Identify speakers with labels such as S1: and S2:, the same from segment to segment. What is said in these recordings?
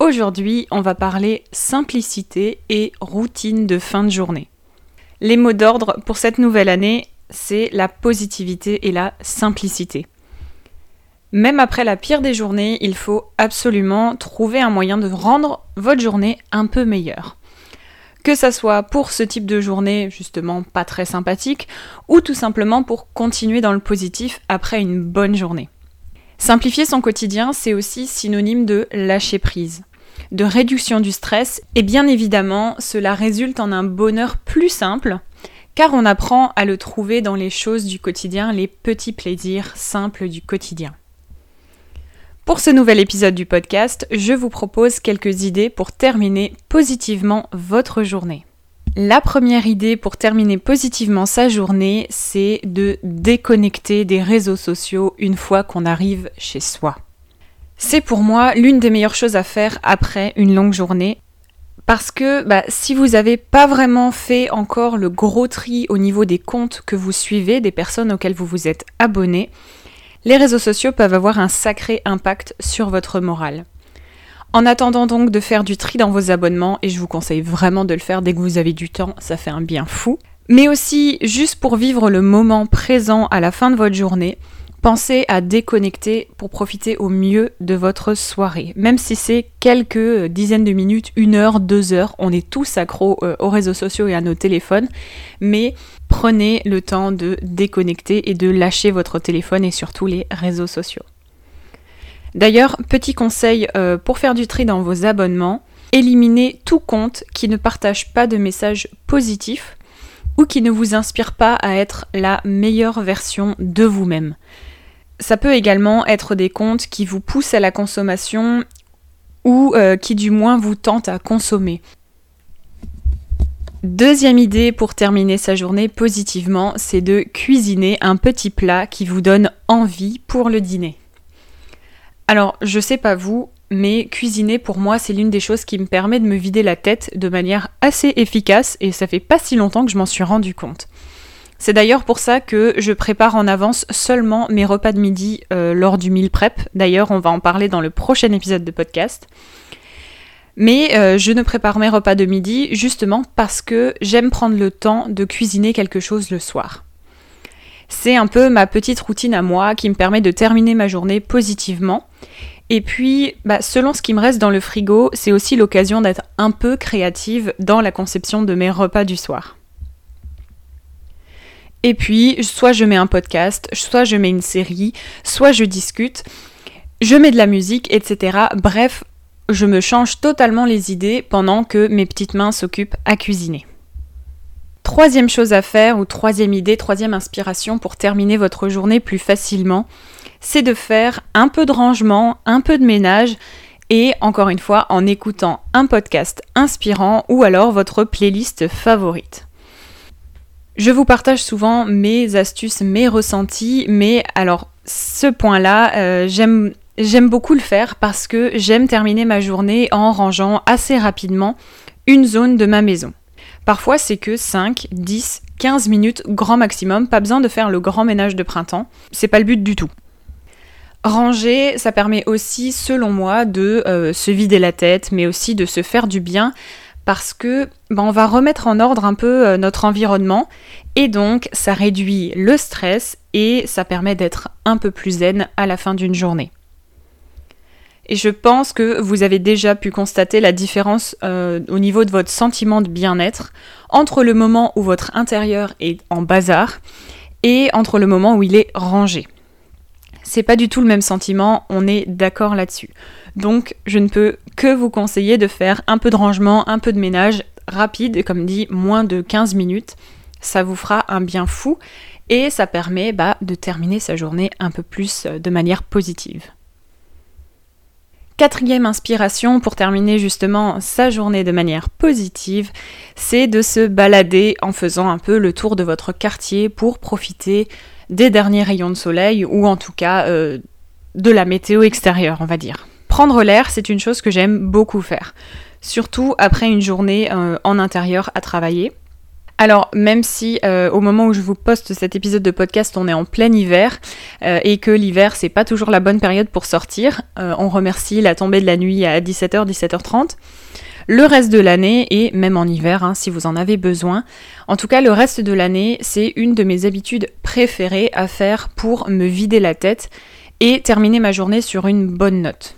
S1: Aujourd'hui, on va parler simplicité et routine de fin de journée. Les mots d'ordre pour cette nouvelle année, c'est la positivité et la simplicité. Même après la pire des journées, il faut absolument trouver un moyen de rendre votre journée un peu meilleure. Que ça soit pour ce type de journée justement pas très sympathique, ou tout simplement pour continuer dans le positif après une bonne journée. Simplifier son quotidien, c'est aussi synonyme de lâcher prise, de réduction du stress, et bien évidemment, cela résulte en un bonheur plus simple, car on apprend à le trouver dans les choses du quotidien, les petits plaisirs simples du quotidien. Pour ce nouvel épisode du podcast, je vous propose quelques idées pour terminer positivement votre journée. La première idée pour terminer positivement sa journée, c'est de déconnecter des réseaux sociaux une fois qu'on arrive chez soi. C'est pour moi l'une des meilleures choses à faire après une longue journée. Parce que bah, si vous n'avez pas vraiment fait encore le gros tri au niveau des comptes que vous suivez, des personnes auxquelles vous vous êtes abonné, les réseaux sociaux peuvent avoir un sacré impact sur votre morale. En attendant donc de faire du tri dans vos abonnements, et je vous conseille vraiment de le faire dès que vous avez du temps, ça fait un bien fou, mais aussi juste pour vivre le moment présent à la fin de votre journée, pensez à déconnecter pour profiter au mieux de votre soirée. Même si c'est quelques dizaines de minutes, une heure, deux heures, on est tous accros euh, aux réseaux sociaux et à nos téléphones, mais prenez le temps de déconnecter et de lâcher votre téléphone et surtout les réseaux sociaux. D'ailleurs, petit conseil euh, pour faire du tri dans vos abonnements, éliminez tout compte qui ne partage pas de messages positifs ou qui ne vous inspire pas à être la meilleure version de vous-même. Ça peut également être des comptes qui vous poussent à la consommation ou euh, qui du moins vous tentent à consommer. Deuxième idée pour terminer sa journée positivement, c'est de cuisiner un petit plat qui vous donne envie pour le dîner. Alors, je sais pas vous, mais cuisiner pour moi, c'est l'une des choses qui me permet de me vider la tête de manière assez efficace et ça fait pas si longtemps que je m'en suis rendu compte. C'est d'ailleurs pour ça que je prépare en avance seulement mes repas de midi euh, lors du meal prep. D'ailleurs, on va en parler dans le prochain épisode de podcast. Mais euh, je ne prépare mes repas de midi justement parce que j'aime prendre le temps de cuisiner quelque chose le soir. C'est un peu ma petite routine à moi qui me permet de terminer ma journée positivement. Et puis, bah, selon ce qui me reste dans le frigo, c'est aussi l'occasion d'être un peu créative dans la conception de mes repas du soir. Et puis, soit je mets un podcast, soit je mets une série, soit je discute, je mets de la musique, etc. Bref, je me change totalement les idées pendant que mes petites mains s'occupent à cuisiner. Troisième chose à faire, ou troisième idée, troisième inspiration pour terminer votre journée plus facilement, c'est de faire un peu de rangement, un peu de ménage, et encore une fois en écoutant un podcast inspirant ou alors votre playlist favorite. Je vous partage souvent mes astuces, mes ressentis, mais alors ce point-là, euh, j'aime J'aime beaucoup le faire parce que j'aime terminer ma journée en rangeant assez rapidement une zone de ma maison. Parfois, c'est que 5, 10, 15 minutes grand maximum, pas besoin de faire le grand ménage de printemps, c'est pas le but du tout. Ranger, ça permet aussi, selon moi, de euh, se vider la tête, mais aussi de se faire du bien, parce que ben, on va remettre en ordre un peu euh, notre environnement, et donc ça réduit le stress et ça permet d'être un peu plus zen à la fin d'une journée. Et je pense que vous avez déjà pu constater la différence euh, au niveau de votre sentiment de bien-être entre le moment où votre intérieur est en bazar et entre le moment où il est rangé. c'est pas du tout le même sentiment, on est d'accord là-dessus. Donc je ne peux que vous conseiller de faire un peu de rangement, un peu de ménage rapide, comme dit, moins de 15 minutes. Ça vous fera un bien fou et ça permet bah, de terminer sa journée un peu plus euh, de manière positive. Quatrième inspiration pour terminer justement sa journée de manière positive, c'est de se balader en faisant un peu le tour de votre quartier pour profiter des derniers rayons de soleil ou en tout cas euh, de la météo extérieure, on va dire. Prendre l'air, c'est une chose que j'aime beaucoup faire, surtout après une journée euh, en intérieur à travailler. Alors, même si euh, au moment où je vous poste cet épisode de podcast, on est en plein hiver et que l'hiver c'est pas toujours la bonne période pour sortir, on remercie la tombée de la nuit à 17h, 17h30 le reste de l'année et même en hiver hein, si vous en avez besoin. En tout cas, le reste de l'année, c'est une de mes habitudes préférées à faire pour me vider la tête et terminer ma journée sur une bonne note.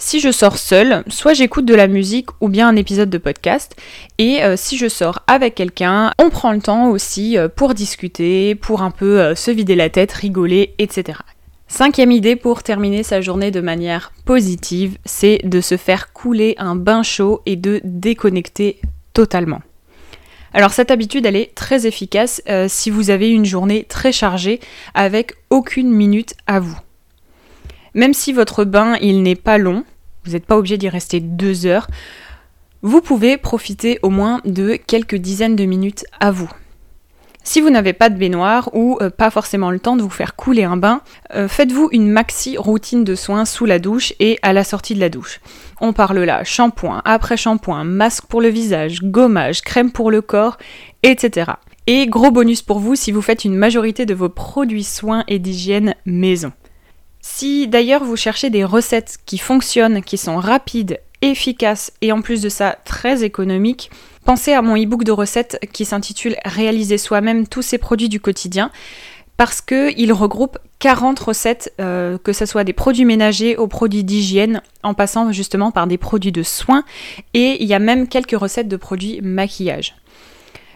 S1: Si je sors seule, soit j'écoute de la musique ou bien un épisode de podcast. Et euh, si je sors avec quelqu'un, on prend le temps aussi euh, pour discuter, pour un peu euh, se vider la tête, rigoler, etc. Cinquième idée pour terminer sa journée de manière positive, c'est de se faire couler un bain chaud et de déconnecter totalement. Alors cette habitude, elle est très efficace si vous avez une journée très chargée avec aucune minute à vous. Même si votre bain, il n'est pas long, vous n'êtes pas obligé d'y rester deux heures, vous pouvez profiter au moins de quelques dizaines de minutes à vous. Si vous n'avez pas de baignoire ou euh, pas forcément le temps de vous faire couler un bain, euh, faites-vous une maxi routine de soins sous la douche et à la sortie de la douche. On parle là shampoing, après shampoing, masque pour le visage, gommage, crème pour le corps, etc. Et gros bonus pour vous si vous faites une majorité de vos produits soins et d'hygiène maison. Si d'ailleurs vous cherchez des recettes qui fonctionnent, qui sont rapides, efficaces et en plus de ça très économiques, Pensez à mon e-book de recettes qui s'intitule Réaliser soi-même tous ces produits du quotidien parce qu'il regroupe 40 recettes, euh, que ce soit des produits ménagers aux produits d'hygiène, en passant justement par des produits de soins, et il y a même quelques recettes de produits maquillage.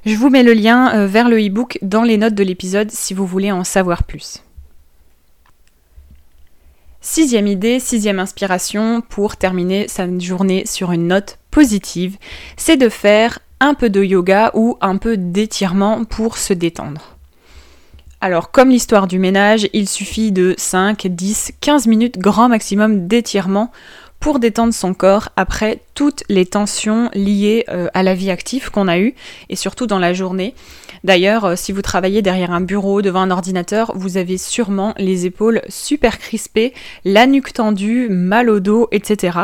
S1: Je vous mets le lien euh, vers le e-book dans les notes de l'épisode si vous voulez en savoir plus. Sixième idée, sixième inspiration pour terminer sa journée sur une note positive, c'est de faire un peu de yoga ou un peu d'étirement pour se détendre. Alors comme l'histoire du ménage, il suffit de 5, 10, 15 minutes grand maximum d'étirement pour détendre son corps après toutes les tensions liées euh, à la vie active qu'on a eue et surtout dans la journée. D'ailleurs, euh, si vous travaillez derrière un bureau, devant un ordinateur, vous avez sûrement les épaules super crispées, la nuque tendue, mal au dos, etc.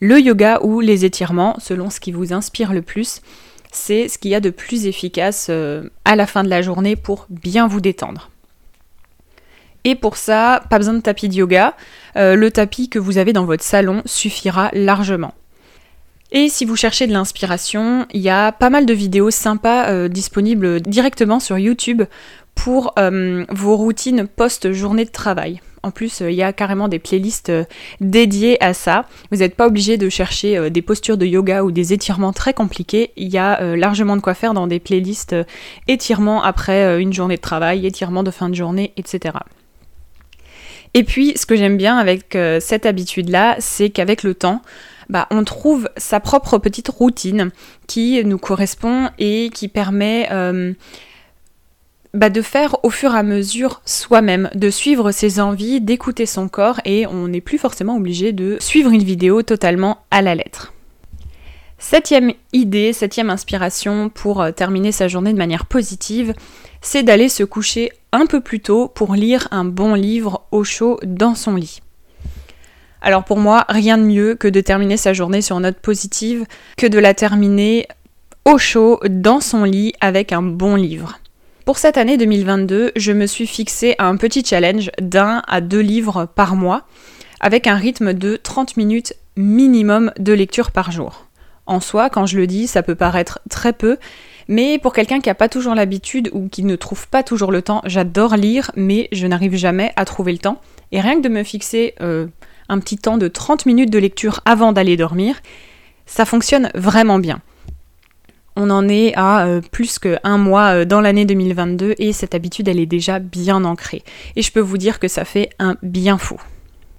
S1: Le yoga ou les étirements, selon ce qui vous inspire le plus, c'est ce qu'il y a de plus efficace euh, à la fin de la journée pour bien vous détendre. Et pour ça, pas besoin de tapis de yoga. Euh, le tapis que vous avez dans votre salon suffira largement. Et si vous cherchez de l'inspiration, il y a pas mal de vidéos sympas euh, disponibles directement sur YouTube pour euh, vos routines post-journée de travail. En plus, il y a carrément des playlists dédiées à ça. Vous n'êtes pas obligé de chercher des postures de yoga ou des étirements très compliqués. Il y a largement de quoi faire dans des playlists étirements après une journée de travail, étirements de fin de journée, etc. Et puis, ce que j'aime bien avec euh, cette habitude-là, c'est qu'avec le temps, bah, on trouve sa propre petite routine qui nous correspond et qui permet euh, bah, de faire au fur et à mesure soi-même, de suivre ses envies, d'écouter son corps et on n'est plus forcément obligé de suivre une vidéo totalement à la lettre. Septième idée, septième inspiration pour euh, terminer sa journée de manière positive, c'est d'aller se coucher un peu plus tôt pour lire un bon livre au chaud dans son lit. Alors pour moi, rien de mieux que de terminer sa journée sur note positive que de la terminer au chaud dans son lit avec un bon livre. Pour cette année 2022, je me suis fixé un petit challenge d'un à deux livres par mois avec un rythme de 30 minutes minimum de lecture par jour. En soi, quand je le dis, ça peut paraître très peu, mais pour quelqu'un qui n'a pas toujours l'habitude ou qui ne trouve pas toujours le temps, j'adore lire, mais je n'arrive jamais à trouver le temps. Et rien que de me fixer euh, un petit temps de 30 minutes de lecture avant d'aller dormir, ça fonctionne vraiment bien. On en est à euh, plus qu'un mois euh, dans l'année 2022 et cette habitude, elle est déjà bien ancrée. Et je peux vous dire que ça fait un bien fou.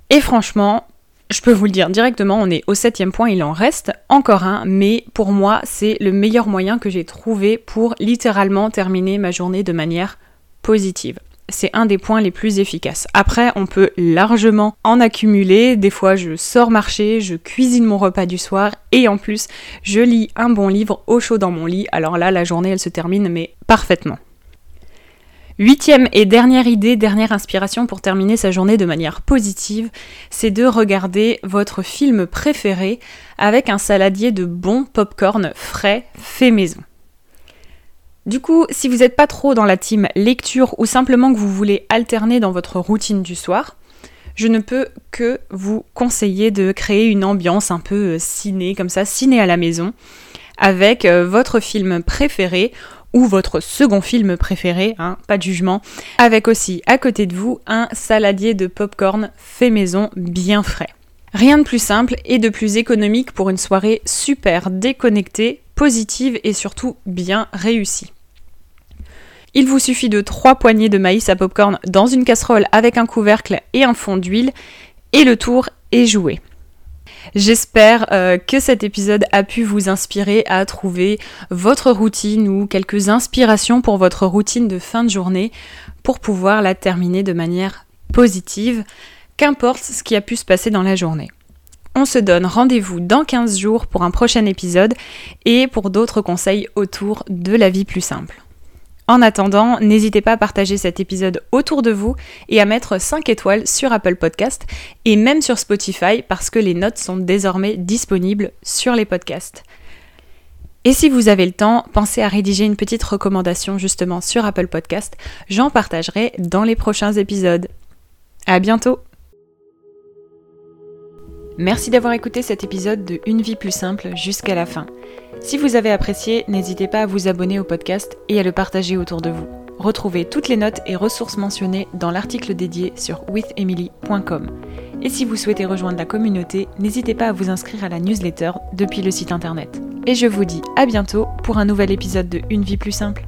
S1: Et franchement, je peux vous le dire directement, on est au septième point, il en reste encore un, mais pour moi, c'est le meilleur moyen que j'ai trouvé pour littéralement terminer ma journée de manière positive c'est un des points les plus efficaces. Après, on peut largement en accumuler. Des fois, je sors marcher, je cuisine mon repas du soir et en plus, je lis un bon livre au chaud dans mon lit. Alors là, la journée, elle se termine, mais parfaitement. Huitième et dernière idée, dernière inspiration pour terminer sa journée de manière positive, c'est de regarder votre film préféré avec un saladier de bon popcorn frais fait maison. Du coup, si vous n'êtes pas trop dans la team lecture ou simplement que vous voulez alterner dans votre routine du soir, je ne peux que vous conseiller de créer une ambiance un peu euh, ciné, comme ça, ciné à la maison, avec euh, votre film préféré ou votre second film préféré, hein, pas de jugement, avec aussi à côté de vous un saladier de popcorn fait maison bien frais. Rien de plus simple et de plus économique pour une soirée super déconnectée, positive et surtout bien réussie. Il vous suffit de 3 poignées de maïs à popcorn dans une casserole avec un couvercle et un fond d'huile et le tour est joué. J'espère euh, que cet épisode a pu vous inspirer à trouver votre routine ou quelques inspirations pour votre routine de fin de journée pour pouvoir la terminer de manière positive, qu'importe ce qui a pu se passer dans la journée. On se donne rendez-vous dans 15 jours pour un prochain épisode et pour d'autres conseils autour de la vie plus simple. En attendant, n'hésitez pas à partager cet épisode autour de vous et à mettre 5 étoiles sur Apple Podcast et même sur Spotify parce que les notes sont désormais disponibles sur les podcasts. Et si vous avez le temps, pensez à rédiger une petite recommandation justement sur Apple Podcast. J'en partagerai dans les prochains épisodes. À bientôt! Merci d'avoir écouté cet épisode de Une vie plus simple jusqu'à la fin. Si vous avez apprécié, n'hésitez pas à vous abonner au podcast et à le partager autour de vous. Retrouvez toutes les notes et ressources mentionnées dans l'article dédié sur withemily.com. Et si vous souhaitez rejoindre la communauté, n'hésitez pas à vous inscrire à la newsletter depuis le site internet. Et je vous dis à bientôt pour un nouvel épisode de Une vie plus simple.